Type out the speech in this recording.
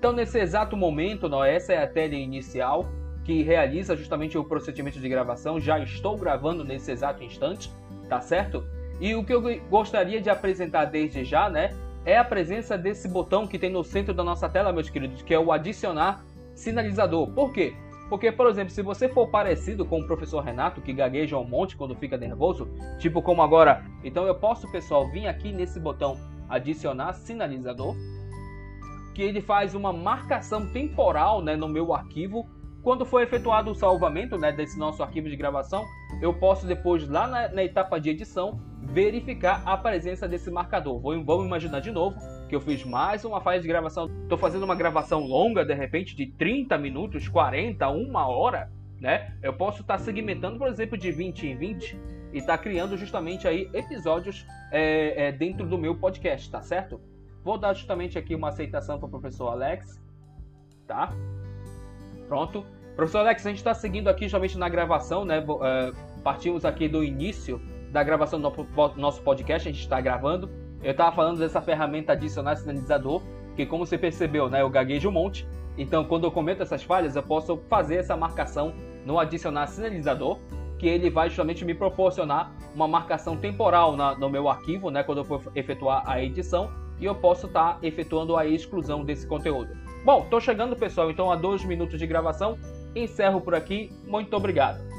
Então, nesse exato momento, não, essa é a tela inicial que realiza justamente o procedimento de gravação. Já estou gravando nesse exato instante, tá certo? E o que eu gostaria de apresentar desde já, né, é a presença desse botão que tem no centro da nossa tela, meus queridos, que é o adicionar sinalizador. Por quê? Porque, por exemplo, se você for parecido com o professor Renato, que gagueja um monte quando fica nervoso, tipo como agora, então eu posso, pessoal, vir aqui nesse botão adicionar sinalizador, que ele faz uma marcação temporal né, no meu arquivo. Quando for efetuado o salvamento né, desse nosso arquivo de gravação, eu posso depois, lá na, na etapa de edição, verificar a presença desse marcador. Vou, vamos imaginar de novo que eu fiz mais uma fase de gravação. Estou fazendo uma gravação longa, de repente, de 30 minutos, 40, uma hora, né? Eu posso estar tá segmentando, por exemplo, de 20 em 20 e estar tá criando justamente aí episódios é, é, dentro do meu podcast, tá certo? Vou dar justamente aqui uma aceitação para o professor Alex, tá? Pronto. Professor Alex, a gente está seguindo aqui justamente na gravação, né? Uh, partimos aqui do início da gravação do nosso podcast, a gente está gravando. Eu estava falando dessa ferramenta adicionar sinalizador, que como você percebeu, né, eu gaguejo um monte. Então, quando eu comento essas falhas, eu posso fazer essa marcação no adicionar sinalizador, que ele vai justamente me proporcionar uma marcação temporal na, no meu arquivo, né, quando eu for efetuar a edição, e eu posso estar tá efetuando a exclusão desse conteúdo. Bom, estou chegando, pessoal, então a dois minutos de gravação. Encerro por aqui. Muito obrigado.